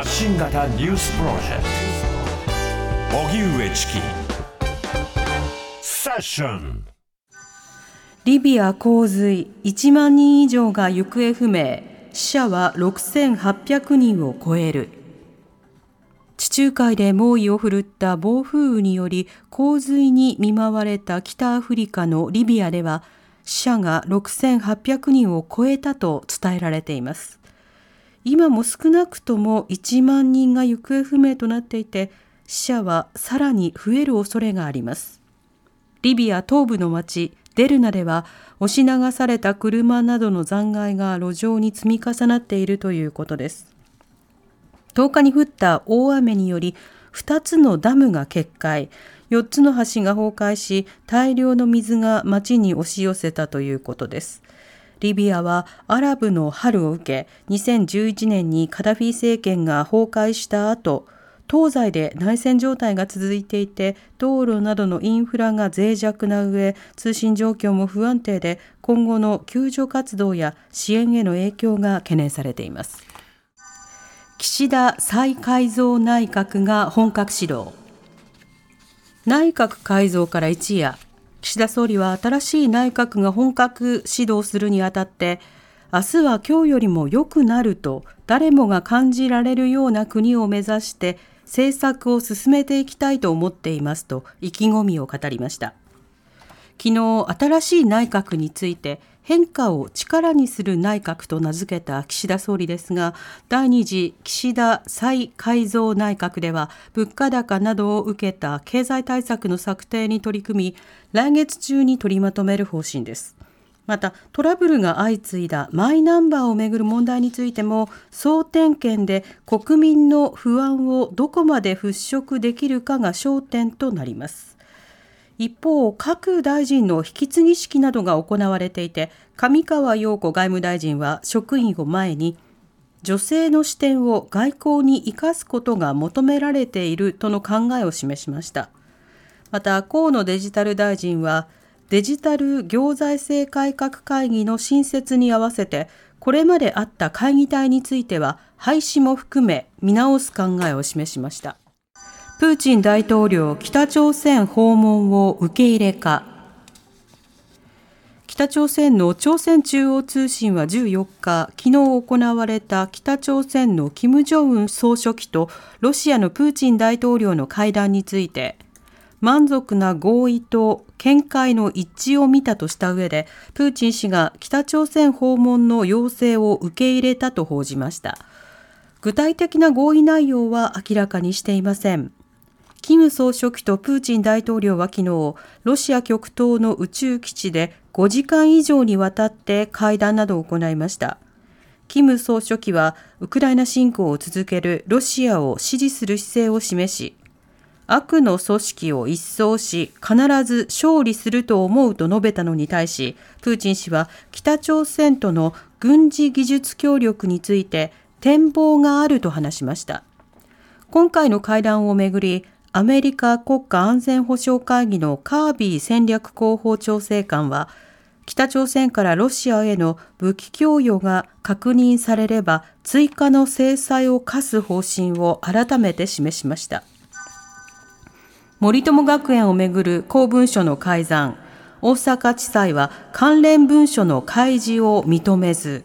発信型ニュースプロジェクト。荻上チキ。セッション。リビア洪水1万人以上が行方不明。死者は6800人を超える。地中海で猛威を振るった暴風雨により洪水に見舞われた北アフリカのリビアでは死者が6800人を超えたと伝えられています。今も少なくとも1万人が行方不明となっていて死者はさらに増える恐れがあります。リビア東部の町デルナでは押し流された車などの残骸が路上に積み重なっているということです。10日に降った大雨により2つのダムが決壊。4つの橋が崩壊し大量の水が町に押し寄せたということです。リビアはアラブの春を受け2011年にカダフィ政権が崩壊した後東西で内戦状態が続いていて道路などのインフラが脆弱な上通信状況も不安定で今後の救助活動や支援への影響が懸念されています。岸田再改造内閣が本格始動。内閣改造から一夜。岸田総理は新しい内閣が本格始動するにあたって明日は今日よりも良くなると誰もが感じられるような国を目指して政策を進めていきたいと思っていますと意気込みを語りました。昨日新しい内閣について変化を力にする内閣と名付けた岸田総理ですが第2次岸田再改造内閣では物価高などを受けた経済対策の策定に取り組み来月中に取りまとめる方針です。またトラブルが相次いだマイナンバーをめぐる問題についても総点検で国民の不安をどこまで払拭できるかが焦点となります。一方各大臣の引き継ぎ式などが行われていて上川陽子外務大臣は職員を前に女性の視点を外交に生かすことが求められているとの考えを示しましたまた河野デジタル大臣はデジタル行財政改革会議の新設に合わせて、これまであった会議体については廃止も含め見直す考えを示しました。プーチン大統領北朝鮮訪問を受け入れか。北朝鮮の朝鮮中央通信は14日、昨日行われた北朝鮮の金正恩総書記とロシアのプーチン大統領の会談について、満足な合意と見解の一致を見たとした上で、プーチン氏が北朝鮮訪問の要請を受け入れたと報じました。具体的な合意内容は明らかにしていません。キム総書記とプーチン大統領は昨日、ロシア極東の宇宙基地で5時間以上にわたって会談などを行いました。キム総書記は、ウクライナ侵攻を続けるロシアを支持する姿勢を示し、悪の組織を一掃し、必ず勝利すると思うと述べたのに対し、プーチン氏は北朝鮮との軍事技術協力について展望があると話しました。今回の会談をめぐり、アメリカ国家安全保障会議のカービー戦略広報調整官は、北朝鮮からロシアへの武器供与が確認されれば追加の制裁を科す方針を改めて示しました。森友学園をめぐる公文書の改ざん、大阪地裁は関連文書の開示を認めず、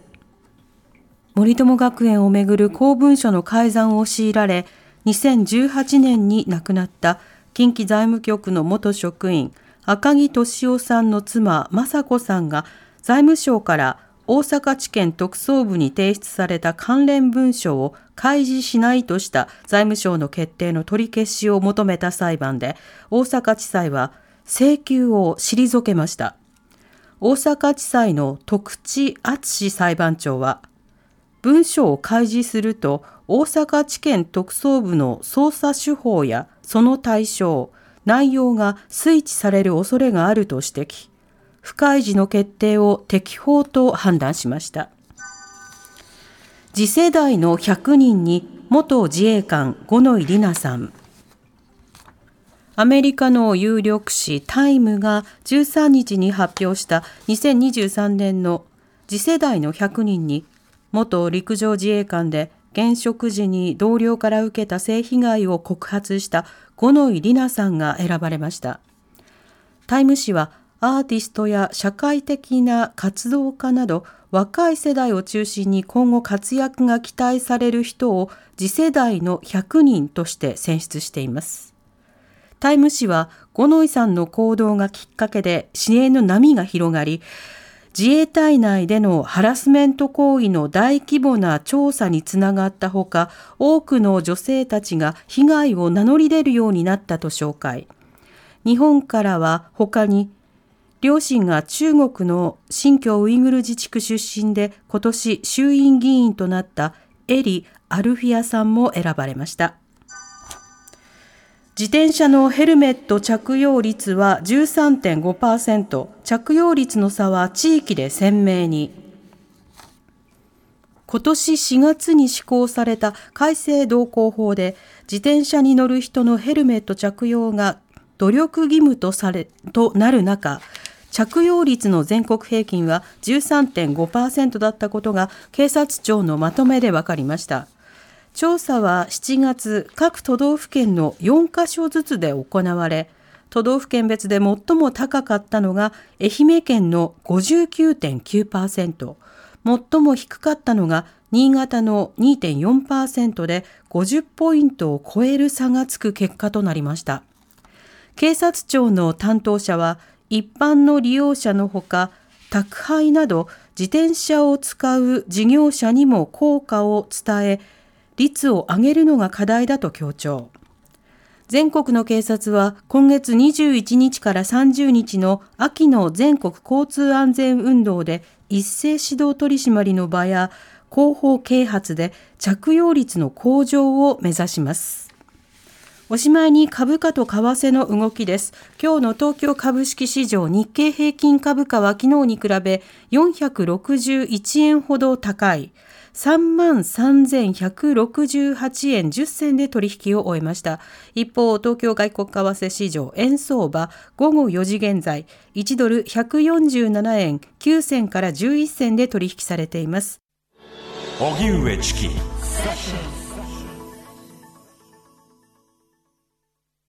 森友学園をめぐる公文書の改ざんを強いられ、2018年に亡くなった近畿財務局の元職員、赤木俊夫さんの妻、雅子さんが財務省から大阪地検特捜部に提出された関連文書を開示しないとした財務省の決定の取り消しを求めた裁判で、大阪地裁は請求を退けました。大阪地裁の徳地敦裁判長は、文書を開示すると大阪地検特捜部の捜査手法やその対象、内容が推知される恐れがあると指摘。不開示の決定を適法と判断しました。次世代の100人に元自衛官五ノ井里奈さん。アメリカの有力紙タイムが13日に発表した2023年の次世代の100人に元陸上自衛官で現職時に同僚から受けた性被害を告発した五ノ井里奈さんが選ばれました。タイム誌はアーティストや社会的な活動家など若い世代を中心に今後活躍が期待される人を次世代の100人として選出しています。タイム誌は五ノ井さんの行動がきっかけで支援の波が広がり、自衛隊内でのハラスメント行為の大規模な調査につながったほか、多くの女性たちが被害を名乗り出るようになったと紹介。日本からは他に、両親が中国の新疆ウイグル自治区出身で今年衆院議員となったエリ・アルフィアさんも選ばれました。自転車のヘルメット着用率は13.5%、着用率の差は地域で鮮明に。今年4月に施行された改正道交法で、自転車に乗る人のヘルメット着用が努力義務とされ、となる中、着用率の全国平均は13.5%だったことが警察庁のまとめで分かりました。調査は7月各都道府県の4カ所ずつで行われ都道府県別で最も高かったのが愛媛県の59.9%最も低かったのが新潟の2.4%で50ポイントを超える差がつく結果となりました。警察庁の担当者は一般の利用者のほか宅配など自転車を使う事業者にも効果を伝え率を上げるのが課題だと強調。全国の警察は今月21日から30日の秋の全国交通安全運動で一斉指導取締りの場や広報啓発で着用率の向上を目指します。おしまいに株価と為替の動きです。今日の東京株式市場日経平均株価は昨日に比べ461円ほど高い。3万3168円10銭で取引を終えました。一方、東京外国為替市場円相場午後4時現在、1ドル147円9銭から11銭で取引されています。荻上チキ